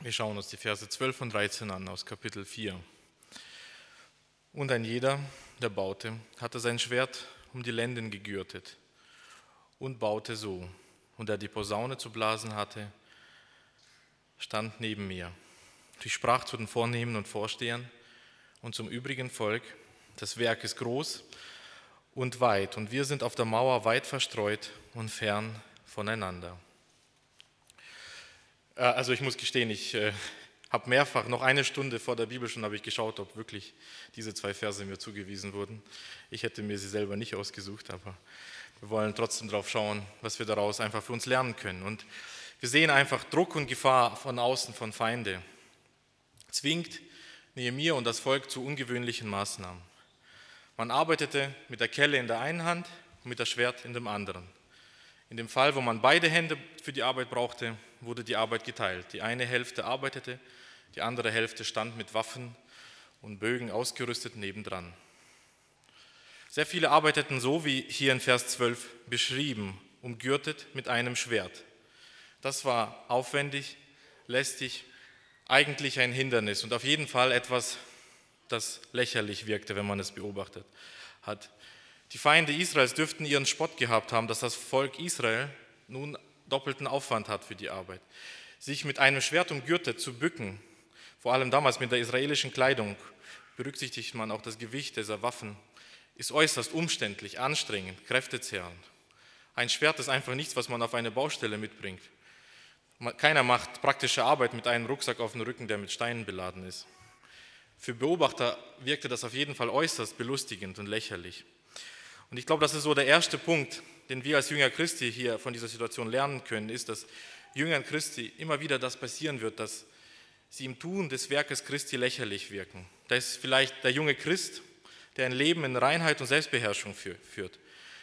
Wir schauen uns die Verse 12 und 13 an aus Kapitel 4. Und ein jeder, der baute, hatte sein Schwert um die Lenden gegürtet und baute so. Und der die Posaune zu blasen hatte, stand neben mir. Ich sprach zu den Vornehmen und Vorstehern und zum übrigen Volk, das Werk ist groß und weit, und wir sind auf der Mauer weit verstreut und fern voneinander. Äh, also ich muss gestehen, ich äh, habe mehrfach, noch eine Stunde vor der Bibelstunde habe ich geschaut, ob wirklich diese zwei Verse mir zugewiesen wurden. Ich hätte mir sie selber nicht ausgesucht, aber wir wollen trotzdem darauf schauen, was wir daraus einfach für uns lernen können. Und wir sehen einfach Druck und Gefahr von außen, von Feinde. Zwingt Nehemiah und das Volk zu ungewöhnlichen Maßnahmen. Man arbeitete mit der Kelle in der einen Hand und mit der Schwert in dem anderen. In dem Fall, wo man beide Hände für die Arbeit brauchte, wurde die Arbeit geteilt. Die eine Hälfte arbeitete, die andere Hälfte stand mit Waffen und Bögen ausgerüstet nebendran. Sehr viele arbeiteten so, wie hier in Vers 12 beschrieben, umgürtet mit einem Schwert. Das war aufwendig, lästig, eigentlich ein Hindernis und auf jeden Fall etwas, das lächerlich wirkte, wenn man es beobachtet hat. Die Feinde Israels dürften ihren Spott gehabt haben, dass das Volk Israel nun doppelten Aufwand hat für die Arbeit. Sich mit einem Schwert umgürtet zu bücken, vor allem damals mit der israelischen Kleidung, berücksichtigt man auch das Gewicht dieser Waffen, ist äußerst umständlich, anstrengend, kräftezehrend. Ein Schwert ist einfach nichts, was man auf eine Baustelle mitbringt. Keiner macht praktische Arbeit mit einem Rucksack auf dem Rücken, der mit Steinen beladen ist. Für Beobachter wirkte das auf jeden Fall äußerst belustigend und lächerlich. Und ich glaube, das ist so der erste Punkt, den wir als Jünger Christi hier von dieser Situation lernen können, ist, dass Jüngern Christi immer wieder das passieren wird, dass sie im Tun des Werkes Christi lächerlich wirken. Da ist vielleicht der junge Christ, der ein Leben in Reinheit und Selbstbeherrschung führt.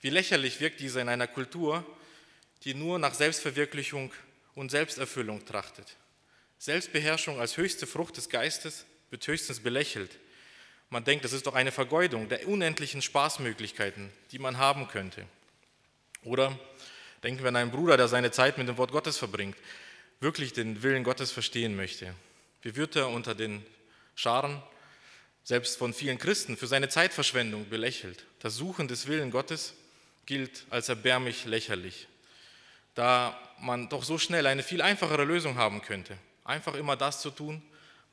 Wie lächerlich wirkt dieser in einer Kultur, die nur nach Selbstverwirklichung und Selbsterfüllung trachtet. Selbstbeherrschung als höchste Frucht des Geistes wird höchstens belächelt. Man denkt, das ist doch eine Vergeudung der unendlichen Spaßmöglichkeiten, die man haben könnte. Oder denken wir an einen Bruder, der seine Zeit mit dem Wort Gottes verbringt, wirklich den Willen Gottes verstehen möchte. Wie wird er unter den Scharen, selbst von vielen Christen, für seine Zeitverschwendung belächelt? Das Suchen des Willen Gottes gilt als erbärmlich lächerlich, da man doch so schnell eine viel einfachere Lösung haben könnte. Einfach immer das zu tun,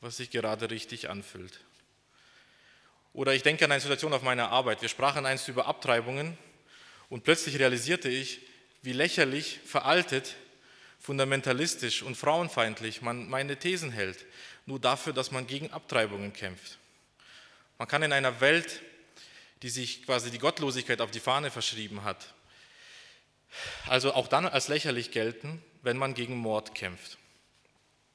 was sich gerade richtig anfühlt. Oder ich denke an eine Situation auf meiner Arbeit. Wir sprachen einst über Abtreibungen und plötzlich realisierte ich, wie lächerlich, veraltet, fundamentalistisch und frauenfeindlich man meine Thesen hält, nur dafür, dass man gegen Abtreibungen kämpft. Man kann in einer Welt, die sich quasi die Gottlosigkeit auf die Fahne verschrieben hat, also auch dann als lächerlich gelten, wenn man gegen Mord kämpft.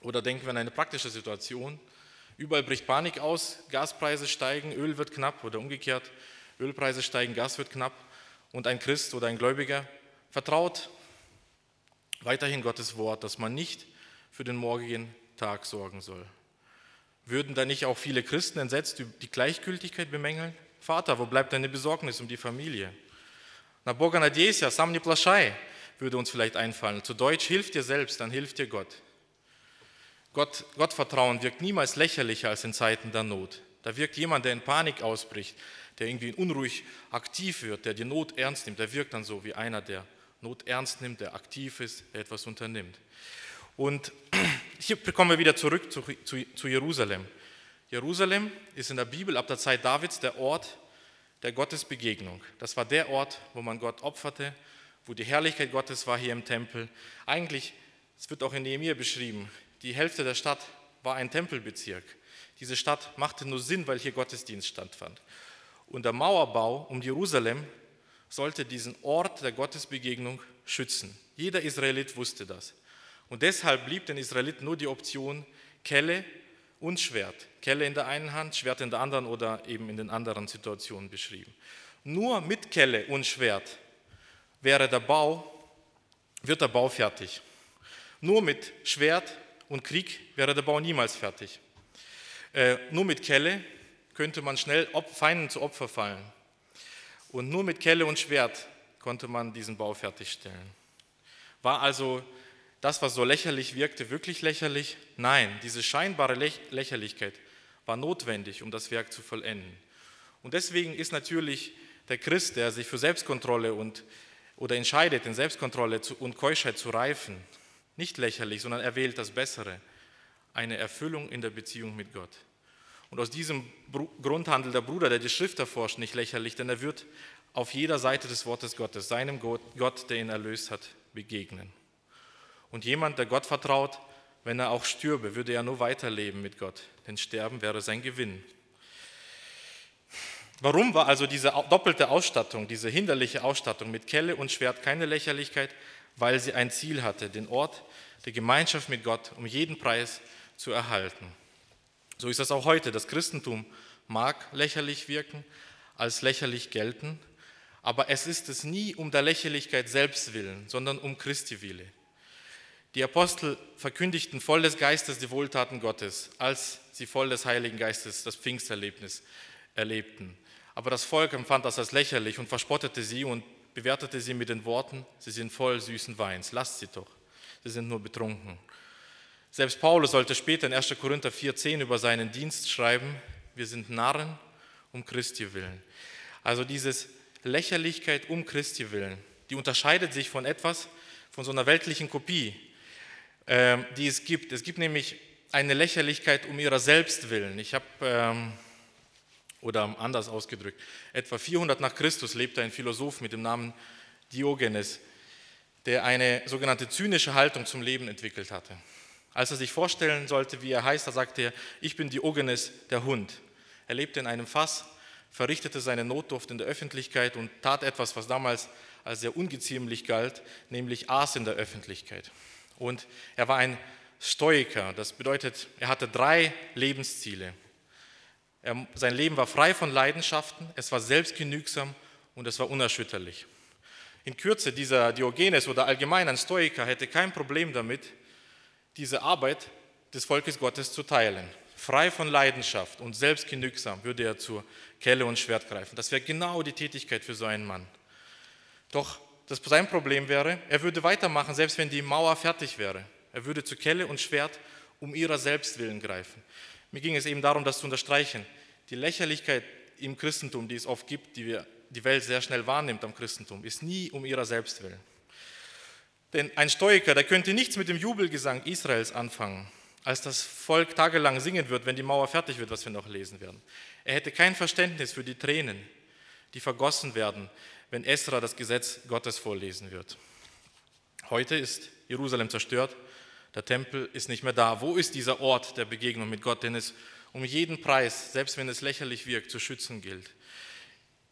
Oder denken wir an eine praktische Situation. Überall bricht Panik aus, Gaspreise steigen, Öl wird knapp oder umgekehrt, Ölpreise steigen, Gas wird knapp und ein Christ oder ein Gläubiger vertraut weiterhin Gottes Wort, dass man nicht für den morgigen Tag sorgen soll. Würden da nicht auch viele Christen entsetzt die Gleichgültigkeit bemängeln? Vater, wo bleibt deine Besorgnis um die Familie? Na, Boga Nadjesia, sam ne plaschai, würde uns vielleicht einfallen. Zu Deutsch, hilf dir selbst, dann hilft dir Gott. Gott. Gottvertrauen wirkt niemals lächerlicher als in Zeiten der Not. Da wirkt jemand, der in Panik ausbricht, der irgendwie unruhig aktiv wird, der die Not ernst nimmt, der wirkt dann so wie einer, der Not ernst nimmt, der aktiv ist, der etwas unternimmt. Und hier kommen wir wieder zurück zu, zu, zu Jerusalem. Jerusalem ist in der Bibel ab der Zeit Davids der Ort der Gottesbegegnung. Das war der Ort, wo man Gott opferte, wo die Herrlichkeit Gottes war hier im Tempel. Eigentlich, es wird auch in Nehemiah beschrieben, die Hälfte der Stadt war ein Tempelbezirk. Diese Stadt machte nur Sinn, weil hier Gottesdienst stattfand. Und der Mauerbau um Jerusalem sollte diesen Ort der Gottesbegegnung schützen. Jeder Israelit wusste das. Und deshalb blieb den Israeliten nur die Option Kelle und Schwert. Kelle in der einen Hand, Schwert in der anderen oder eben in den anderen Situationen beschrieben. Nur mit Kelle und Schwert wäre der Bau, wird der Bau fertig. Nur mit Schwert und Krieg wäre der Bau niemals fertig. Äh, nur mit Kelle könnte man schnell Feinden zu Opfer fallen. Und nur mit Kelle und Schwert konnte man diesen Bau fertigstellen. War also das, was so lächerlich wirkte, wirklich lächerlich? Nein, diese scheinbare Lächerlichkeit war notwendig, um das Werk zu vollenden. Und deswegen ist natürlich der Christ, der sich für Selbstkontrolle und, oder entscheidet, in Selbstkontrolle und Keuschheit zu reifen, nicht lächerlich, sondern er wählt das Bessere, eine Erfüllung in der Beziehung mit Gott. Und aus diesem Grund handelt der Bruder, der die Schrift erforscht, nicht lächerlich, denn er wird auf jeder Seite des Wortes Gottes, seinem Gott, der ihn erlöst hat, begegnen. Und jemand, der Gott vertraut, wenn er auch stürbe, würde er nur weiterleben mit Gott, denn Sterben wäre sein Gewinn. Warum war also diese doppelte Ausstattung, diese hinderliche Ausstattung mit Kelle und Schwert keine Lächerlichkeit? Weil sie ein Ziel hatte, den Ort der Gemeinschaft mit Gott um jeden Preis zu erhalten. So ist das auch heute. Das Christentum mag lächerlich wirken, als lächerlich gelten, aber es ist es nie um der Lächerlichkeit selbst willen, sondern um Christi Wille. Die Apostel verkündigten voll des Geistes die Wohltaten Gottes, als sie voll des Heiligen Geistes das Pfingsterlebnis erlebten. Aber das Volk empfand das als lächerlich und verspottete sie und bewertete sie mit den Worten, sie sind voll süßen Weins, lasst sie doch, sie sind nur betrunken. Selbst Paulus sollte später in 1. Korinther 4,10 über seinen Dienst schreiben, wir sind Narren um Christi willen. Also diese Lächerlichkeit um Christi willen, die unterscheidet sich von etwas, von so einer weltlichen Kopie, ähm, die es gibt. Es gibt nämlich eine Lächerlichkeit um ihrer selbst willen. Ich habe, ähm, oder anders ausgedrückt, etwa 400 nach Christus lebte ein Philosoph mit dem Namen Diogenes, der eine sogenannte zynische Haltung zum Leben entwickelt hatte. Als er sich vorstellen sollte, wie er heißt, da sagte er, ich bin Diogenes, der Hund. Er lebte in einem Fass, verrichtete seine Notdurft in der Öffentlichkeit und tat etwas, was damals als sehr ungeziemlich galt, nämlich aß in der Öffentlichkeit. Und er war ein Stoiker. Das bedeutet, er hatte drei Lebensziele. Er, sein Leben war frei von Leidenschaften, es war selbstgenügsam und es war unerschütterlich. In Kürze, dieser Diogenes oder allgemein ein Stoiker hätte kein Problem damit, diese Arbeit des Volkes Gottes zu teilen. Frei von Leidenschaft und selbstgenügsam würde er zur Kelle und Schwert greifen. Das wäre genau die Tätigkeit für so einen Mann. Doch das sein Problem wäre, er würde weitermachen, selbst wenn die Mauer fertig wäre. Er würde zu Kelle und Schwert um ihrer selbst willen greifen. Mir ging es eben darum, das zu unterstreichen. Die Lächerlichkeit im Christentum, die es oft gibt, die wir, die Welt sehr schnell wahrnimmt am Christentum, ist nie um ihrer selbst willen. Denn ein Stoiker, der könnte nichts mit dem Jubelgesang Israels anfangen, als das Volk tagelang singen wird, wenn die Mauer fertig wird, was wir noch lesen werden. Er hätte kein Verständnis für die Tränen, die vergossen werden, wenn Esra das Gesetz Gottes vorlesen wird. Heute ist Jerusalem zerstört, der Tempel ist nicht mehr da. Wo ist dieser Ort der Begegnung mit Gott, den es um jeden Preis, selbst wenn es lächerlich wirkt, zu schützen gilt?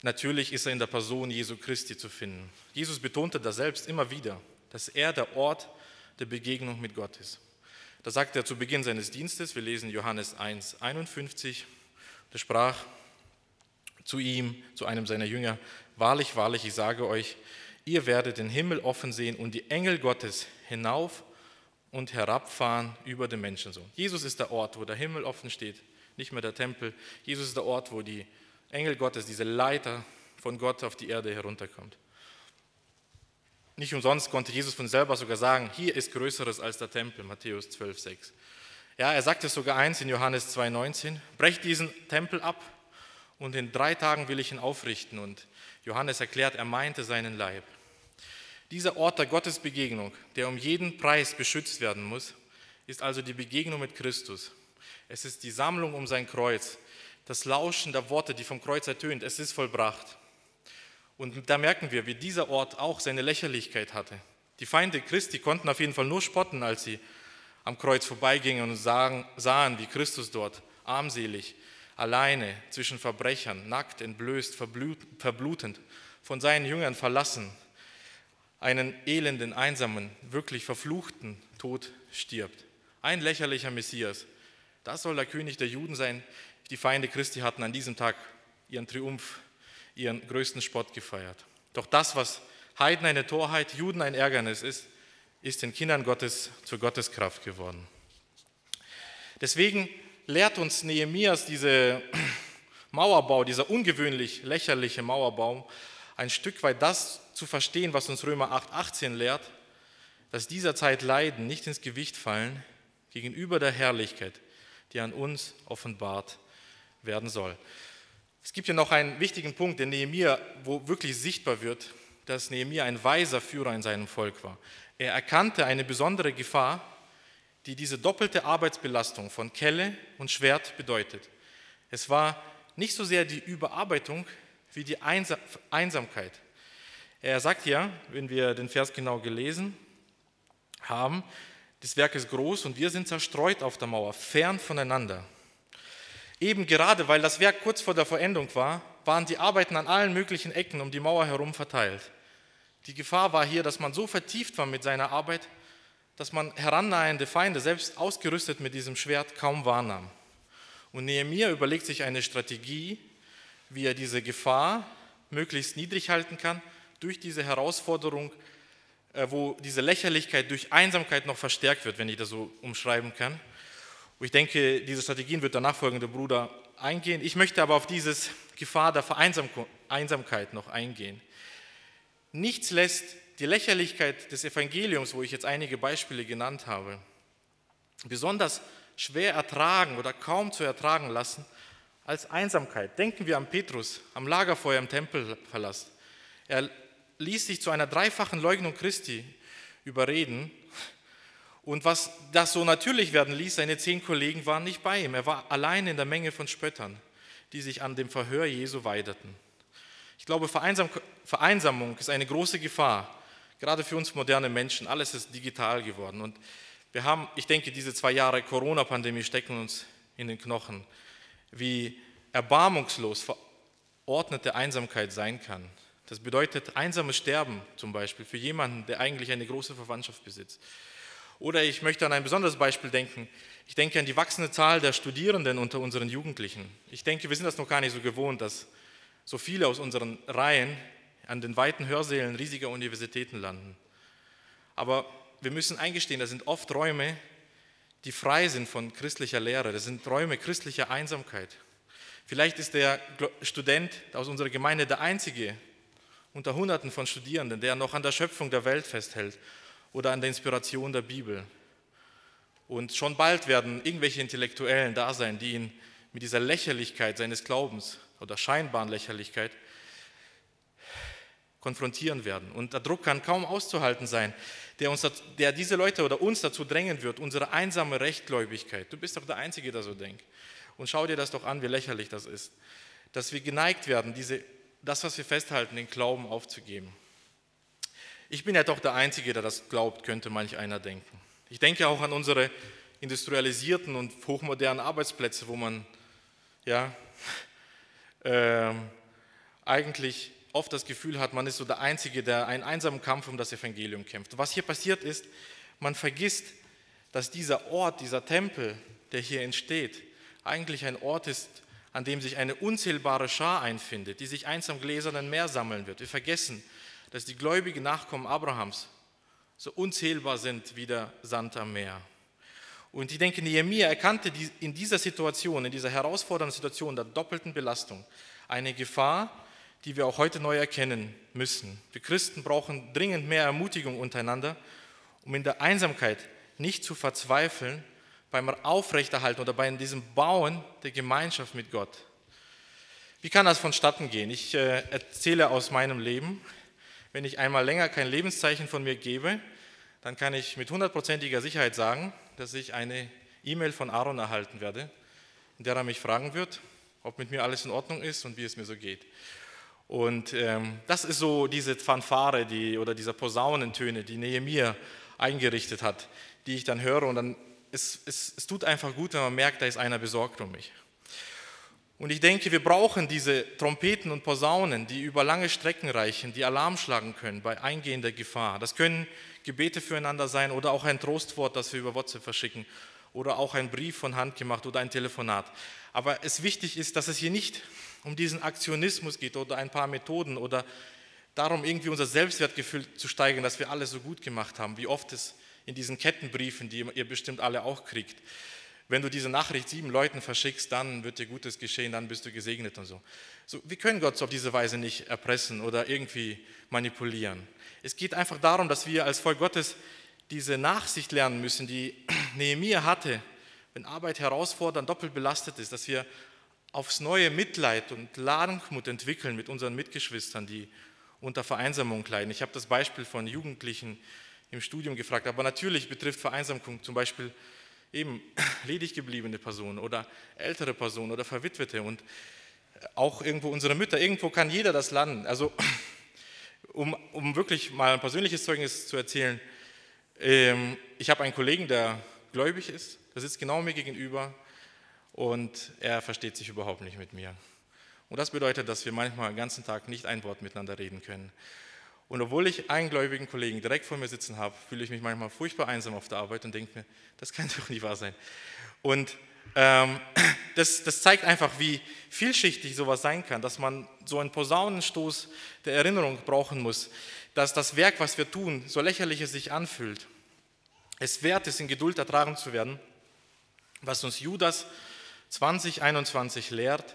Natürlich ist er in der Person Jesu Christi zu finden. Jesus betonte das selbst immer wieder, dass er der Ort der Begegnung mit Gott ist. Da sagt er zu Beginn seines Dienstes, wir lesen Johannes 1, 51, der sprach zu ihm, zu einem seiner Jünger, Wahrlich, wahrlich, ich sage euch, ihr werdet den Himmel offen sehen und die Engel Gottes hinauf und herabfahren über den Menschensohn. Jesus ist der Ort, wo der Himmel offen steht, nicht mehr der Tempel. Jesus ist der Ort, wo die Engel Gottes, diese Leiter von Gott auf die Erde herunterkommt. Nicht umsonst konnte Jesus von selber sogar sagen, hier ist Größeres als der Tempel, Matthäus 12, 6. Ja, er sagt es sogar eins in Johannes 2,19, brecht diesen Tempel ab und in drei Tagen will ich ihn aufrichten. Und Johannes erklärt, er meinte seinen Leib. Dieser Ort der Gottesbegegnung, der um jeden Preis beschützt werden muss, ist also die Begegnung mit Christus. Es ist die Sammlung um sein Kreuz, das Lauschen der Worte, die vom Kreuz ertönt. Es ist vollbracht. Und da merken wir, wie dieser Ort auch seine Lächerlichkeit hatte. Die Feinde Christi konnten auf jeden Fall nur spotten, als sie am Kreuz vorbeigingen und sahen, wie Christus dort armselig alleine zwischen Verbrechern, nackt, entblößt, verblutend, von seinen Jüngern verlassen, einen elenden, einsamen, wirklich verfluchten Tod stirbt. Ein lächerlicher Messias. Das soll der König der Juden sein. Die Feinde Christi hatten an diesem Tag ihren Triumph, ihren größten Spott gefeiert. Doch das, was Heiden eine Torheit, Juden ein Ärgernis ist, ist den Kindern Gottes zur Gotteskraft geworden. Deswegen lehrt uns Nehemias diese Mauerbau, dieser ungewöhnlich lächerliche Mauerbau, ein Stück weit das zu verstehen, was uns Römer 8,18 lehrt, dass dieser Zeit Leiden nicht ins Gewicht fallen gegenüber der Herrlichkeit, die an uns offenbart werden soll. Es gibt ja noch einen wichtigen Punkt in Nehemiah, wo wirklich sichtbar wird, dass Nehemiah ein weiser Führer in seinem Volk war. Er erkannte eine besondere Gefahr, die diese doppelte Arbeitsbelastung von Kelle und Schwert bedeutet. Es war nicht so sehr die Überarbeitung wie die Einsamkeit. Er sagt ja, wenn wir den Vers genau gelesen haben, das Werk ist groß und wir sind zerstreut auf der Mauer, fern voneinander. Eben gerade weil das Werk kurz vor der Verendung war, waren die Arbeiten an allen möglichen Ecken um die Mauer herum verteilt. Die Gefahr war hier, dass man so vertieft war mit seiner Arbeit, dass man herannahende Feinde, selbst ausgerüstet mit diesem Schwert, kaum wahrnahm. Und Nehemiah überlegt sich eine Strategie, wie er diese Gefahr möglichst niedrig halten kann, durch diese Herausforderung, äh, wo diese Lächerlichkeit durch Einsamkeit noch verstärkt wird, wenn ich das so umschreiben kann. Und ich denke, diese Strategien wird der nachfolgende Bruder eingehen. Ich möchte aber auf diese Gefahr der Vereinsamkeit noch eingehen. Nichts lässt die Lächerlichkeit des Evangeliums, wo ich jetzt einige Beispiele genannt habe, besonders schwer ertragen oder kaum zu ertragen lassen als Einsamkeit. Denken wir an Petrus am Lagerfeuer im Tempelpalast. Er ließ sich zu einer dreifachen Leugnung Christi überreden. Und was das so natürlich werden ließ, seine zehn Kollegen waren nicht bei ihm. Er war allein in der Menge von Spöttern, die sich an dem Verhör Jesu weideten. Ich glaube, Vereinsamung ist eine große Gefahr, gerade für uns moderne Menschen. Alles ist digital geworden. Und wir haben, ich denke, diese zwei Jahre Corona-Pandemie stecken uns in den Knochen, wie erbarmungslos verordnete Einsamkeit sein kann. Das bedeutet einsames Sterben zum Beispiel für jemanden, der eigentlich eine große Verwandtschaft besitzt. Oder ich möchte an ein besonderes Beispiel denken. Ich denke an die wachsende Zahl der Studierenden unter unseren Jugendlichen. Ich denke, wir sind das noch gar nicht so gewohnt, dass so viele aus unseren Reihen an den weiten Hörsälen riesiger Universitäten landen. Aber wir müssen eingestehen, das sind oft Räume, die frei sind von christlicher Lehre. Das sind Räume christlicher Einsamkeit. Vielleicht ist der Student aus unserer Gemeinde der einzige unter Hunderten von Studierenden, der noch an der Schöpfung der Welt festhält oder an der Inspiration der Bibel. Und schon bald werden irgendwelche Intellektuellen da sein, die ihn mit dieser Lächerlichkeit seines Glaubens oder scheinbaren Lächerlichkeit konfrontieren werden. Und der Druck kann kaum auszuhalten sein, der, uns, der diese Leute oder uns dazu drängen wird, unsere einsame Rechtgläubigkeit. Du bist doch der Einzige, der so denkt. Und schau dir das doch an, wie lächerlich das ist. Dass wir geneigt werden, diese, das, was wir festhalten, den Glauben aufzugeben. Ich bin ja doch der Einzige, der das glaubt, könnte manch einer denken. Ich denke auch an unsere industrialisierten und hochmodernen Arbeitsplätze, wo man ja, äh, eigentlich oft das Gefühl hat, man ist so der Einzige, der einen einsamen Kampf um das Evangelium kämpft. was hier passiert ist, man vergisst, dass dieser Ort, dieser Tempel, der hier entsteht, eigentlich ein Ort ist, an dem sich eine unzählbare Schar einfindet, die sich einsam gläsernen Meer sammeln wird. Wir vergessen, dass die gläubigen Nachkommen Abrahams so unzählbar sind wie der Sand am Meer. Und ich denke, Nehemiah erkannte in dieser Situation, in dieser herausfordernden Situation der doppelten Belastung eine Gefahr, die wir auch heute neu erkennen müssen. Wir Christen brauchen dringend mehr Ermutigung untereinander, um in der Einsamkeit nicht zu verzweifeln beim Aufrechterhalten oder bei diesem Bauen der Gemeinschaft mit Gott. Wie kann das vonstatten gehen? Ich äh, erzähle aus meinem Leben. Wenn ich einmal länger kein Lebenszeichen von mir gebe, dann kann ich mit hundertprozentiger Sicherheit sagen, dass ich eine E-Mail von Aaron erhalten werde, in der er mich fragen wird, ob mit mir alles in Ordnung ist und wie es mir so geht. Und ähm, das ist so diese Fanfare die, oder diese Posaunentöne, die Nehemiah eingerichtet hat, die ich dann höre und dann, es, es, es tut einfach gut, wenn man merkt, da ist einer besorgt um mich. Und ich denke, wir brauchen diese Trompeten und Posaunen, die über lange Strecken reichen, die Alarm schlagen können bei eingehender Gefahr. Das können Gebete füreinander sein oder auch ein Trostwort, das wir über WhatsApp verschicken oder auch ein Brief von Hand gemacht oder ein Telefonat. Aber es wichtig ist, dass es hier nicht um diesen Aktionismus geht oder ein paar Methoden oder darum, irgendwie unser Selbstwertgefühl zu steigern, dass wir alles so gut gemacht haben, wie oft es in diesen Kettenbriefen, die ihr bestimmt alle auch kriegt. Wenn du diese Nachricht sieben Leuten verschickst, dann wird dir Gutes geschehen, dann bist du gesegnet und so. so wir können Gott auf diese Weise nicht erpressen oder irgendwie manipulieren. Es geht einfach darum, dass wir als Volk Gottes diese Nachsicht lernen müssen, die Nehemiah hatte, wenn Arbeit herausfordernd, doppelt belastet ist, dass wir aufs neue Mitleid und Langmut entwickeln mit unseren Mitgeschwistern, die unter Vereinsamung leiden. Ich habe das Beispiel von Jugendlichen im Studium gefragt, aber natürlich betrifft Vereinsamung zum Beispiel eben ledig gebliebene Personen oder ältere Personen oder Verwitwete und auch irgendwo unsere Mütter. Irgendwo kann jeder das landen. Also um, um wirklich mal ein persönliches Zeugnis zu erzählen, ähm, ich habe einen Kollegen, der gläubig ist, der sitzt genau mir gegenüber und er versteht sich überhaupt nicht mit mir. Und das bedeutet, dass wir manchmal den ganzen Tag nicht ein Wort miteinander reden können. Und obwohl ich einen gläubigen Kollegen direkt vor mir sitzen habe, fühle ich mich manchmal furchtbar einsam auf der Arbeit und denke mir, das kann doch nicht wahr sein. Und ähm, das, das, zeigt einfach, wie vielschichtig sowas sein kann, dass man so einen Posaunenstoß der Erinnerung brauchen muss, dass das Werk, was wir tun, so lächerlich es sich anfühlt, es wert ist, in Geduld ertragen zu werden, was uns Judas 2021 lehrt.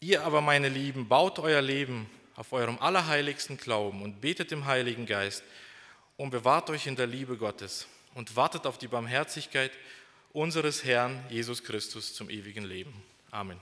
Ihr aber, meine Lieben, baut euer Leben auf eurem allerheiligsten Glauben und betet im Heiligen Geist und bewahrt euch in der Liebe Gottes und wartet auf die Barmherzigkeit unseres Herrn Jesus Christus zum ewigen Leben. Amen.